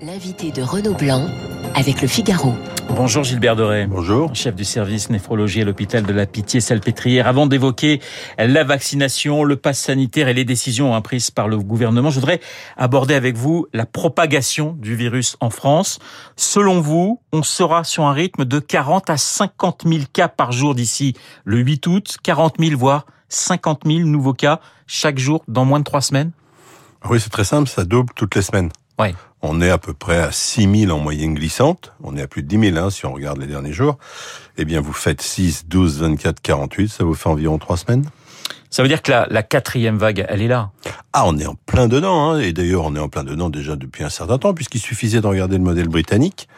L'invité de Renaud Blanc avec le Figaro. Bonjour Gilbert Doré. Bonjour. Chef du service néphrologie à l'hôpital de la Pitié-Salpêtrière. Avant d'évoquer la vaccination, le pass sanitaire et les décisions prises par le gouvernement, je voudrais aborder avec vous la propagation du virus en France. Selon vous, on sera sur un rythme de 40 à 50 000 cas par jour d'ici le 8 août, 40 000 voire 50 000 nouveaux cas chaque jour dans moins de trois semaines Oui, c'est très simple, ça double toutes les semaines. On est à peu près à 6 000 en moyenne glissante. On est à plus de 10 000 hein, si on regarde les derniers jours. Eh bien, vous faites 6, 12, 24, 48, ça vous fait environ 3 semaines. Ça veut dire que la, la quatrième vague, elle est là Ah, on est en plein dedans. Hein. Et d'ailleurs, on est en plein dedans déjà depuis un certain temps, puisqu'il suffisait de regarder le modèle britannique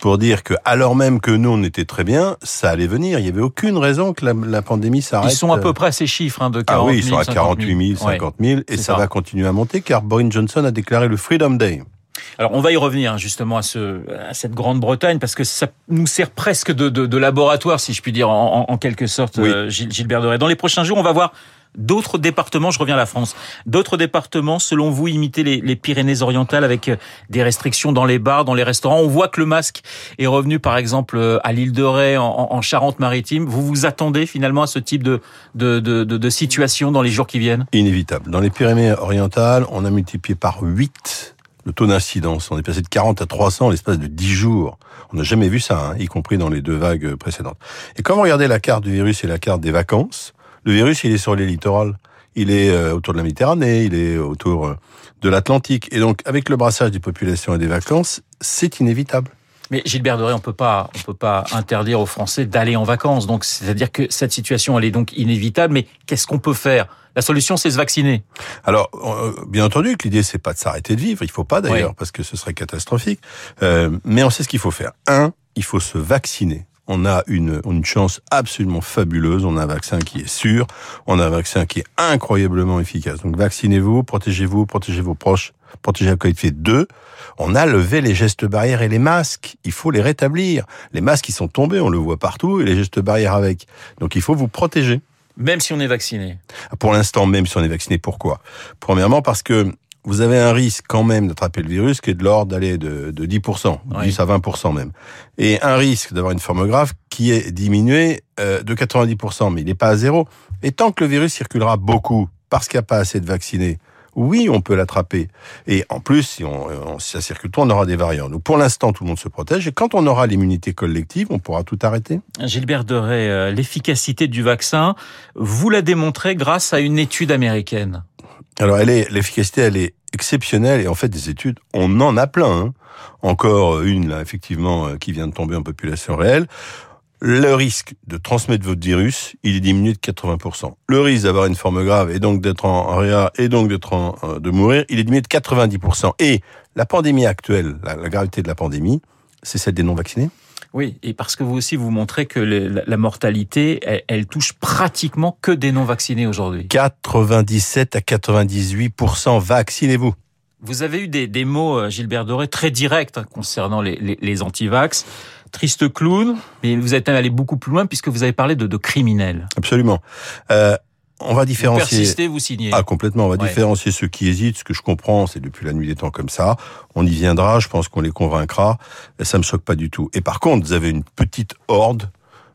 pour dire que, alors même que nous, on était très bien, ça allait venir. Il n'y avait aucune raison que la, la pandémie s'arrête. Ils sont à peu près à ces chiffres hein, de 40 000. Ah oui, ils 000, sont à 48 000, 50 000, et ça, ça va continuer à monter, car Boris Johnson a déclaré le Freedom Day. Alors on va y revenir hein, justement à, ce, à cette Grande-Bretagne parce que ça nous sert presque de, de, de laboratoire, si je puis dire, en, en quelque sorte, Oui. euh, Gilles- Gilbert Doré. Dans les prochains jours, on va voir d'autres départements, je reviens à la France, d'autres départements, selon vous, imiter les, les Pyrénées-Orientales avec euh, des restrictions dans les bars, dans les restaurants? On voit que le masque est revenu, par exemple, euh, à l'île de Ré, en, en Charente-Maritime. Vous vous attendez finalement à ce type de, de, de, de, de situation dans les jours qui viennent? Inévitable. Dans les Pyrénées-Orientales, on a multiplié par 8 le taux d'incidence. On est passé de 40 à 300 en l'espace de 10 jours. On n'a jamais vu ça, hein, y compris dans les deux vagues précédentes. Et quand vous regardez la carte du virus et la carte des vacances, le virus, il est sur les littorales. Il est euh, autour de la Méditerranée, il est autour euh, de l'Atlantique. Et donc, avec le brassage des populations et des vacances, c'est inévitable. Mais Gilbert Doré, on peut pas, on peut pas interdire aux Français d'aller en vacances. Donc, c'est-à-dire que cette situation, elle est donc inévitable. Mais qu'est-ce qu'on peut faire? La solution, c'est se vacciner. Alors, euh, bien entendu que l'idée c'est pas de s'arrêter de vivre, il faut pas d'ailleurs Oui. parce que ce serait catastrophique. Euh, mais on sait ce qu'il faut faire. Un, il faut se vacciner. On a une, une chance absolument fabuleuse. On a un vaccin qui est sûr. On a un vaccin qui est incroyablement efficace. Donc vaccinez-vous, protégez-vous, protégez vos proches, protégez la qualité. Deux, on a levé les gestes barrières et les masques. Il faut les rétablir. Les masques, ils sont tombés, on le voit partout, et les gestes barrières avec. Donc il faut vous protéger. Même si on est vacciné. Pour l'instant, même si on est vacciné, pourquoi? Premièrement, parce que vous avez un risque quand même d'attraper le virus qui est de l'ordre d'aller de, de 10%, Oui. 10 à 20% même. Et un risque d'avoir une forme grave qui est diminué euh, de 90%, mais il n'est pas à zéro. Et tant que le virus circulera beaucoup parce qu'il n'y a pas assez de vaccinés, oui, on peut l'attraper. Et en plus, si, on, on- si ça circule trop, on aura des variants. Donc pour l'instant, tout le monde se protège. Et quand on aura l'immunité collective, on pourra tout arrêter. Gilbert Doré, euh, l'efficacité du vaccin, vous la démontrez grâce à une étude américaine. Alors, elle est, l'efficacité, elle est exceptionnelle et en fait, des études, on en a plein. hein. Encore une là, effectivement, euh, qui vient de tomber en population réelle. Le risque de transmettre votre virus, il est diminué de 80%. Le risque d'avoir une forme grave et donc d'être en réa et donc d'être en, euh, de mourir, il est diminué de 90%. Et la pandémie actuelle, la, la gravité de la pandémie, c'est celle des non-vaccinés. Oui, et parce que vous aussi, vous montrez que le- la, mortalité, elle, elle touche pratiquement que des non-vaccinés aujourd'hui. 97 à 98%, vaccinez-vous. Vous avez eu des, des mots, euh, Gilbert Doré, très directs hein, concernant les, les, les antivax. Triste clown, mais vous êtes allé beaucoup plus loin puisque vous avez parlé de, de criminels. Absolument. Euh, on va Vous différencier. persistez, vous signez. Ah, complètement. On va Ouais. différencier ceux qui hésitent. Ce que je comprends, c'est depuis la nuit des temps comme ça. On y viendra. Je pense qu'on les convaincra. Et ça me choque pas du tout. Et par contre, vous avez une petite horde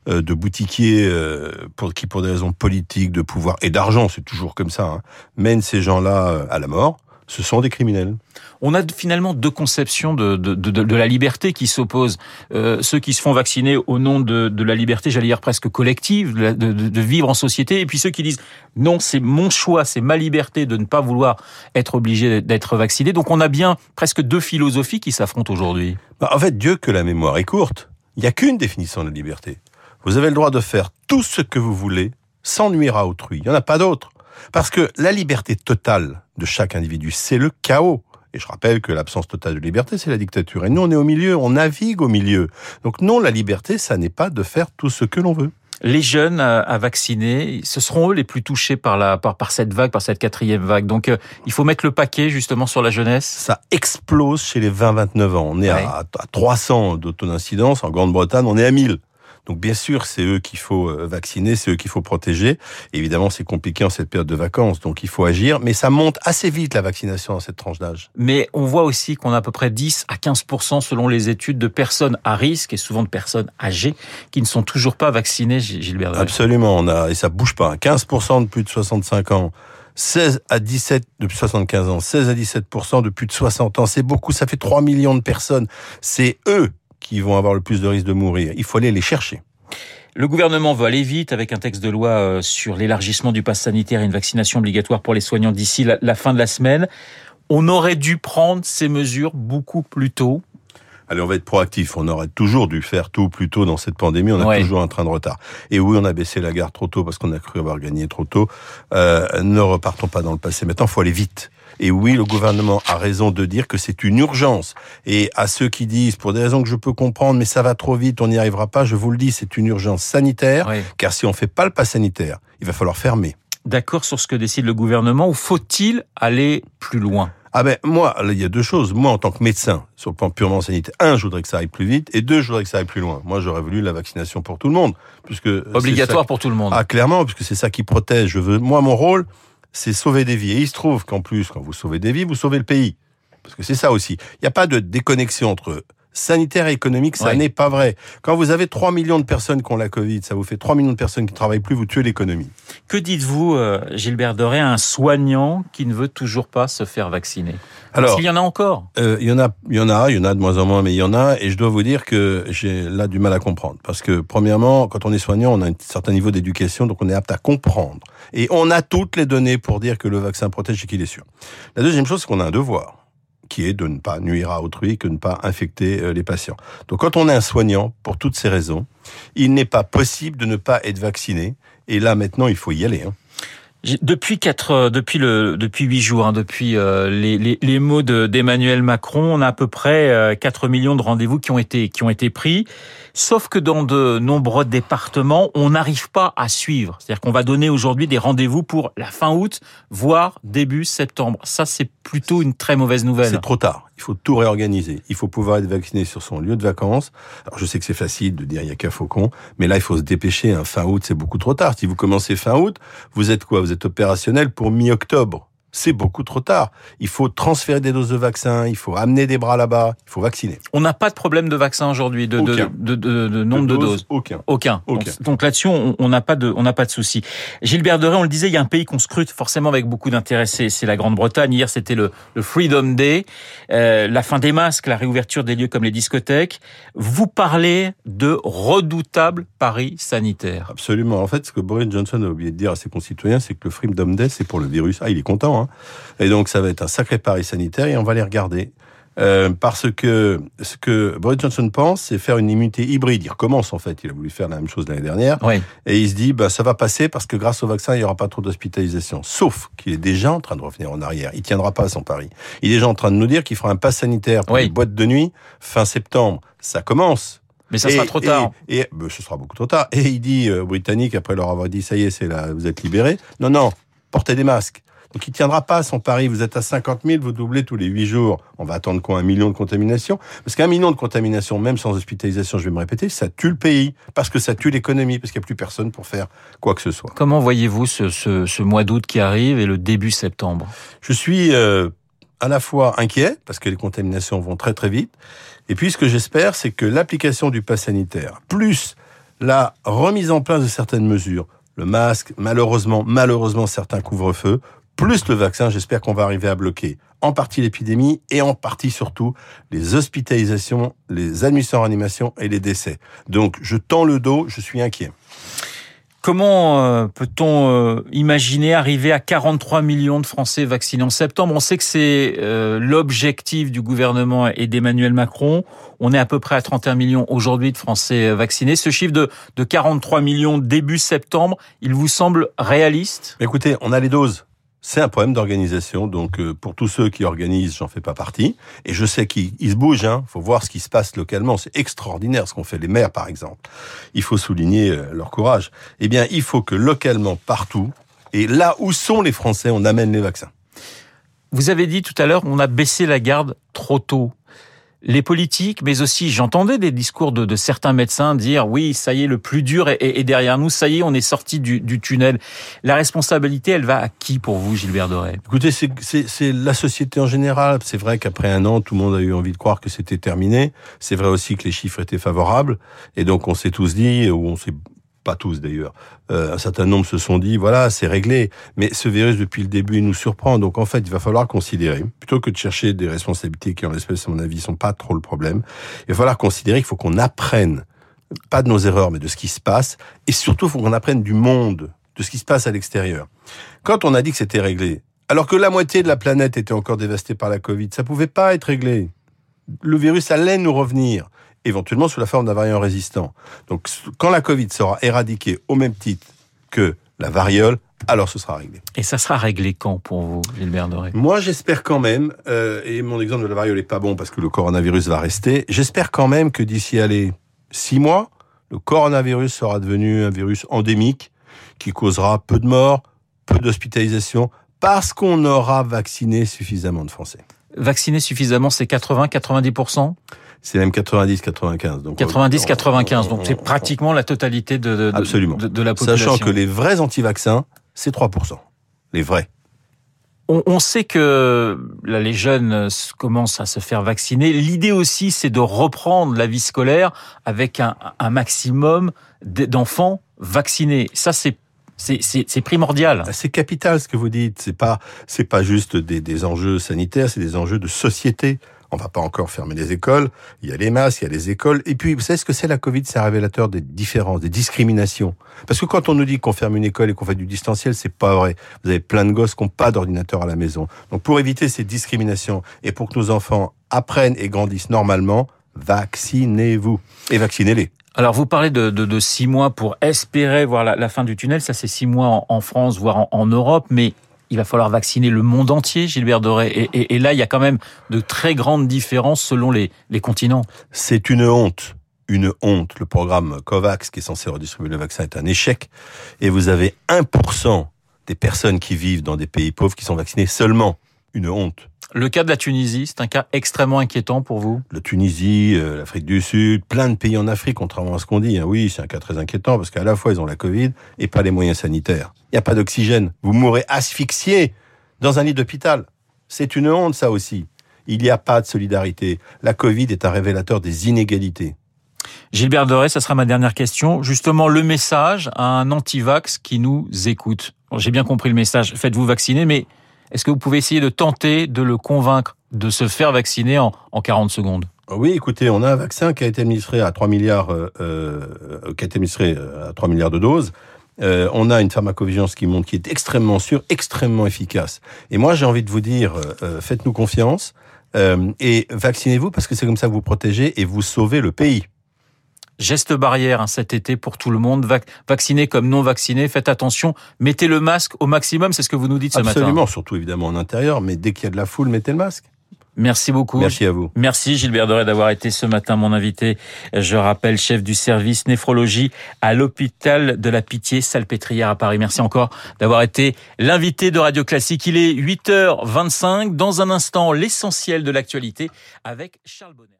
euh, de boutiquiers euh, pour, qui, pour des raisons politiques, de pouvoir et d'argent, c'est toujours comme ça, hein, mènent ces gens-là euh, à la mort. Ce sont des criminels. On a finalement deux conceptions de, de, de, de la liberté qui s'opposent. Euh, ceux qui se font vacciner au nom de, de la liberté, j'allais dire presque collective, de vivre en société, et puis ceux qui disent non, c'est mon choix, c'est ma liberté de ne pas vouloir être obligé d'être vacciné. Donc on a bien presque deux philosophies qui s'affrontent aujourd'hui. Bah, en fait, Dieu que la mémoire est courte. Il n'y a qu'une définition de la liberté. Vous avez le droit de faire tout ce que vous voulez sans nuire à autrui. Il n'y en a pas d'autre. Parce que la liberté totale de chaque individu, c'est le chaos. Et je rappelle que l'absence totale de liberté, c'est la dictature. Et nous, on est au milieu, on navigue au milieu. Donc non, la liberté, ça n'est pas de faire tout ce que l'on veut. Les jeunes à, vacciner, ce seront eux les plus touchés par, la, par, par cette vague, par cette quatrième vague. Donc euh, il faut mettre le paquet justement sur la jeunesse. Ça explose chez les 20-29 ans. On est Ouais. à, à 300 de taux d'incidence. En Grande-Bretagne, on est à 1000. Donc bien sûr, c'est eux qu'il faut euh, vacciner, c'est eux qu'il faut protéger. évidemment, c'est compliqué en cette période de vacances, donc il faut agir. Mais ça monte assez vite la vaccination dans cette tranche d'âge. Mais on voit aussi qu'on a à peu près 10 à 15% selon les études de personnes à risque et souvent de personnes âgées qui ne sont toujours pas vaccinées, Gilbert. Absolument, on a et ça bouge pas. 15% de plus de 65 ans. 16 à 17 depuis 75 ans, 16 à 17% de plus de 60 ans, c'est beaucoup, ça fait 3 millions de personnes. C'est eux qui vont avoir le plus de risques de mourir. Il faut aller les chercher. Le gouvernement veut aller vite avec un texte de loi euh, sur l'élargissement du pass sanitaire et une vaccination obligatoire pour les soignants d'ici la fin de la semaine. On aurait dû prendre ces mesures beaucoup plus tôt. Allez, on va être proactif. On aurait toujours dû faire tout plus tôt dans cette pandémie. On a toujours un train de retard. Et oui, on a baissé la garde trop tôt parce qu'on a cru avoir gagné trop tôt. Euh, ne repartons pas dans le passé. Maintenant, il faut aller vite. Et oui, le gouvernement a raison de dire que c'est une urgence. Et à ceux qui disent, pour des raisons que je peux comprendre, mais ça va trop vite, on n'y arrivera pas, je vous le dis, c'est une urgence sanitaire. Car si on fait pas le pas sanitaire, il va falloir fermer. D'accord sur ce que décide le gouvernement ou faut-il aller plus loin? Ah ben moi, il y a deux choses. Moi, en tant que médecin, sur le plan purement sanitaire, un, je voudrais que ça aille plus vite, et deux, je voudrais que ça aille plus loin. Moi, j'aurais voulu la vaccination pour tout le monde, puisque obligatoire pour tout le monde. Ah clairement, puisque c'est ça qui protège. Je veux, moi, mon rôle, c'est sauver des vies. Et il se trouve qu'en plus, quand vous sauvez des vies, vous sauvez le pays, parce que c'est ça aussi. Il n'y a pas de déconnexion entre sanitaire et économique, ça n'est pas vrai. Quand vous avez 3 millions de personnes qui ont la Covid, ça vous fait 3 millions de personnes qui ne travaillent plus, vous tuez l'économie. Que dites-vous, euh, Gilbert Doré, à un soignant qui ne veut toujours pas se faire vacciner Alors, Parce y en a encore. Euh, il y en a, il y en a, il y en a de moins en moins, mais il y en a, et je dois vous dire que j'ai là du mal à comprendre. Parce que, premièrement, quand on est soignant, on a un certain niveau d'éducation, donc on est apte à comprendre. Et on a toutes les données pour dire que le vaccin protège et qu'il est sûr. La deuxième chose, c'est qu'on a un devoir qui est de ne pas nuire à autrui, que de ne pas infecter euh, les patients. Donc quand on est un soignant, pour toutes ces raisons, il n'est pas possible de ne pas être vacciné. Et là maintenant, il faut y aller. Hein. Depuis quatre, euh, depuis le, depuis huit jours, hein, depuis euh, les, les, les, mots d'Emmanuel Macron, on a à peu près 4 millions de rendez-vous qui ont été qui ont été pris. Sauf que dans de nombreux départements, on n'arrive pas à suivre. C'est-à-dire qu'on va donner aujourd'hui des rendez-vous pour la fin août, voire début septembre. Ça, c'est plutôt une très mauvaise nouvelle. C'est trop tard. Il faut tout réorganiser. Il faut pouvoir être vacciné sur son lieu de vacances. Alors, je sais que c'est facile de dire il y a qu'un faucon, mais là, il faut se dépêcher. Un fin août, c'est beaucoup trop tard. Si vous commencez fin août, vous êtes quoi? Vous êtes opérationnel pour mi-octobre c'est beaucoup trop tard. Il faut transférer des doses de vaccins, il faut amener des bras là-bas, il faut vacciner. On n'a pas de problème de vaccin aujourd'hui, de, de, de, de, nombre de, doses. Aucun. Aucun. Donc, là-dessus, on n'a pas de, on n'a pas de souci. Gilbert Deré, on le disait, il y a un pays qu'on scrute forcément avec beaucoup d'intérêt, c'est la Grande-Bretagne. Hier, c'était le, le, Freedom Day, euh, la fin des masques, la réouverture des lieux comme les discothèques. Vous parlez de redoutable paris sanitaire. Absolument. En fait, ce que Boris Johnson a oublié de dire à ses concitoyens, c'est que le Freedom Day, c'est pour le virus. Ah, il est content. Hein. Et donc ça va être un sacré pari sanitaire et on va les regarder. Euh, parce que ce que Boris Johnson pense, c'est faire une immunité hybride. Il recommence en fait. Il a voulu faire la même chose l'année dernière. Et il se dit, bah, ça va passer parce que grâce au vaccin, il n'y aura pas trop d'hospitalisation. Sauf qu'il est déjà en train de revenir en arrière. Il tiendra pas à son pari. Il est déjà en train de nous dire qu'il fera un pass sanitaire pour les boîtes de nuit fin septembre. Ça commence. Mais ça sera trop tard. Et, bah, ce sera beaucoup trop tard. Et il dit, euh, britannique, après leur avoir dit, ça y est, c'est là, vous êtes libérés. Non, non, portez des masques. Donc il tiendra pas à son pari. Vous êtes à 50 000, vous doublez tous les 8 jours. On va attendre quoi Un million de contaminations? Parce qu'un million de contaminations, même sans hospitalisation, je vais me répéter, ça tue le pays. Parce que ça tue l'économie, parce qu'il n'y a plus personne pour faire quoi que ce soit. Comment voyez-vous ce, ce, ce mois d'août qui arrive et le début septembre? Je suis euh, à la fois inquiet, parce que les contaminations vont très très vite. Et puis ce que j'espère, c'est que l'application du pass sanitaire, plus la remise en place de certaines mesures, le masque, malheureusement, malheureusement certains couvre-feux, plus le vaccin, j'espère qu'on va arriver à bloquer en partie l'épidémie et en partie surtout les hospitalisations, les admissions en réanimation et les décès. Donc je tends le dos, je suis inquiet. Comment euh, peut-on euh, imaginer arriver à 43 millions de Français vaccinés en septembre? On sait que c'est euh, l'objectif du gouvernement et d'Emmanuel Macron. On est à peu près à 31 millions aujourd'hui de Français vaccinés. Ce chiffre de, de 43 millions début septembre, il vous semble réaliste? Écoutez, on a les doses. C'est un problème d'organisation. Donc, euh, pour tous ceux qui organisent, j'en fais pas partie. Et je sais qu'ils se bougent. Hein. faut voir ce qui se passe localement. C'est extraordinaire ce qu'ont fait les maires, par exemple. Il faut souligner euh, leur courage. Eh bien, il faut que localement, partout, et là où sont les Français, on amène les vaccins. Vous avez dit tout à l'heure, on a baissé la garde trop tôt. Les politiques, mais aussi j'entendais des discours de, de, certains médecins dire oui, ça y est, le plus dur est, est derrière nous, ça y est, on est sorti du, du, tunnel. La responsabilité, elle va à qui pour vous, Gilbert Doré? Écoutez, c'est la société en général. C'est vrai qu'après un an, tout le monde a eu envie de croire que c'était terminé. C'est vrai aussi que les chiffres étaient favorables, et donc on s'est tous dit, ou on s'est tous d'ailleurs, euh, un certain nombre se sont dit, voilà, c'est réglé. Mais ce virus, depuis le début, il nous surprend. Donc en fait, il va falloir considérer, plutôt que de chercher des responsabilités qui, en l'espèce, à mon avis, sont pas trop le problème, il va falloir considérer qu'il faut qu'on apprenne, pas de nos erreurs, mais de ce qui se passe. Et surtout, il faut qu'on apprenne du monde, de ce qui se passe à l'extérieur. Quand on a dit que c'était réglé, alors que la moitié de la planète était encore dévastée par la Covid, ça pouvait pas être réglé. Le virus allait nous revenir éventuellement sous la forme d'un variant résistant. Donc quand la Covid sera éradiquée au même titre que la variole, alors ce sera réglé. Et ça sera réglé quand pour vous, Gilbert Doré? Moi, j'espère quand même, euh, et mon exemple de la variole est pas bon parce que le coronavirus va rester, j'espère quand même que d'ici aller six mois, le coronavirus sera devenu un virus endémique qui causera peu de morts, peu d'hospitalisations, parce qu'on aura vacciné suffisamment de Français. Vacciner suffisamment, c'est 80-90% c'est même 90-95. Donc 90-95, donc c'est pratiquement la totalité de, de, Absolument. de, de la population. Sachant que les vrais anti-vaccins, c'est 3%. Les vrais. On, on sait que là, les jeunes commencent à se faire vacciner. L'idée aussi, c'est de reprendre la vie scolaire avec un, un maximum d'enfants vaccinés. Ça, c'est c'est primordial. C'est capital ce que vous dites. C'est pas c'est pas juste des, des enjeux sanitaires, c'est des enjeux de société. On va pas encore fermer les écoles. Il y a les masques, il y a les écoles. Et puis, vous savez ce que c'est la Covid? C'est un révélateur des différences, des discriminations. Parce que quand on nous dit qu'on ferme une école et qu'on fait du distanciel, c'est pas vrai. Vous avez plein de gosses qui n'ont pas d'ordinateur à la maison. Donc, pour éviter ces discriminations et pour que nos enfants apprennent et grandissent normalement, vaccinez-vous et vaccinez-les. Alors vous parlez de, six mois pour espérer voir la, fin du tunnel, ça c'est six mois en, France, voire en, Europe, mais il va falloir vacciner le monde entier, Gilbert Doré. Et là, il y a quand même de très grandes différences selon les, les continents. C'est une honte. Une honte. Le programme COVAX, qui est censé redistribuer le vaccin, est un échec. Et vous avez 1% des personnes qui vivent dans des pays pauvres qui sont vaccinées seulement. Une honte. Le cas de la Tunisie, c'est un cas extrêmement inquiétant pour vous? La Tunisie, euh, l'Afrique du Sud, plein de pays en Afrique, contrairement à ce qu'on dit. Hein. Oui, c'est un cas très inquiétant parce qu'à la fois ils ont la Covid et pas les moyens sanitaires. Il n'y a pas d'oxygène. Vous mourrez asphyxié dans un lit d'hôpital. C'est une honte ça aussi. Il n'y a pas de solidarité. La Covid est un révélateur des inégalités. Gilbert Doré, ça sera ma dernière question. Justement, le message à un anti-vax qui nous écoute. Bon, J'ai bien compris le message. Faites-vous vacciner, mais est-ce que vous pouvez essayer de tenter de le convaincre de se faire vacciner en, en 40 secondes? Oui, écoutez, on a un vaccin qui a été administré à 3 milliards, euh, euh, qui a été administré à 3 milliards de doses. Euh, on a une pharmacovigilance qui monte, qui est extrêmement sûre, extrêmement efficace. Et moi, j'ai envie de vous dire, euh, faites-nous confiance euh, et vaccinez-vous parce que c'est comme ça que vous protégez et vous sauvez le pays. Geste barrière hein, cet été pour tout le monde, Vac vacciné comme non vacciné. Faites attention, mettez le masque au maximum, c'est ce que vous nous dites ce Absolument, matin. Absolument, surtout évidemment en intérieur, mais dès qu'il y a de la foule, mettez le masque. Merci beaucoup. Merci à vous. Merci Gilbert Doré d'avoir été ce matin mon invité. Je rappelle, chef du service néphrologie à l'hôpital de la Pitié Salpêtrière à Paris. Merci encore d'avoir été l'invité de Radio Classique. Il est 8h25. Dans un instant, l'essentiel de l'actualité avec Charles Bonnet.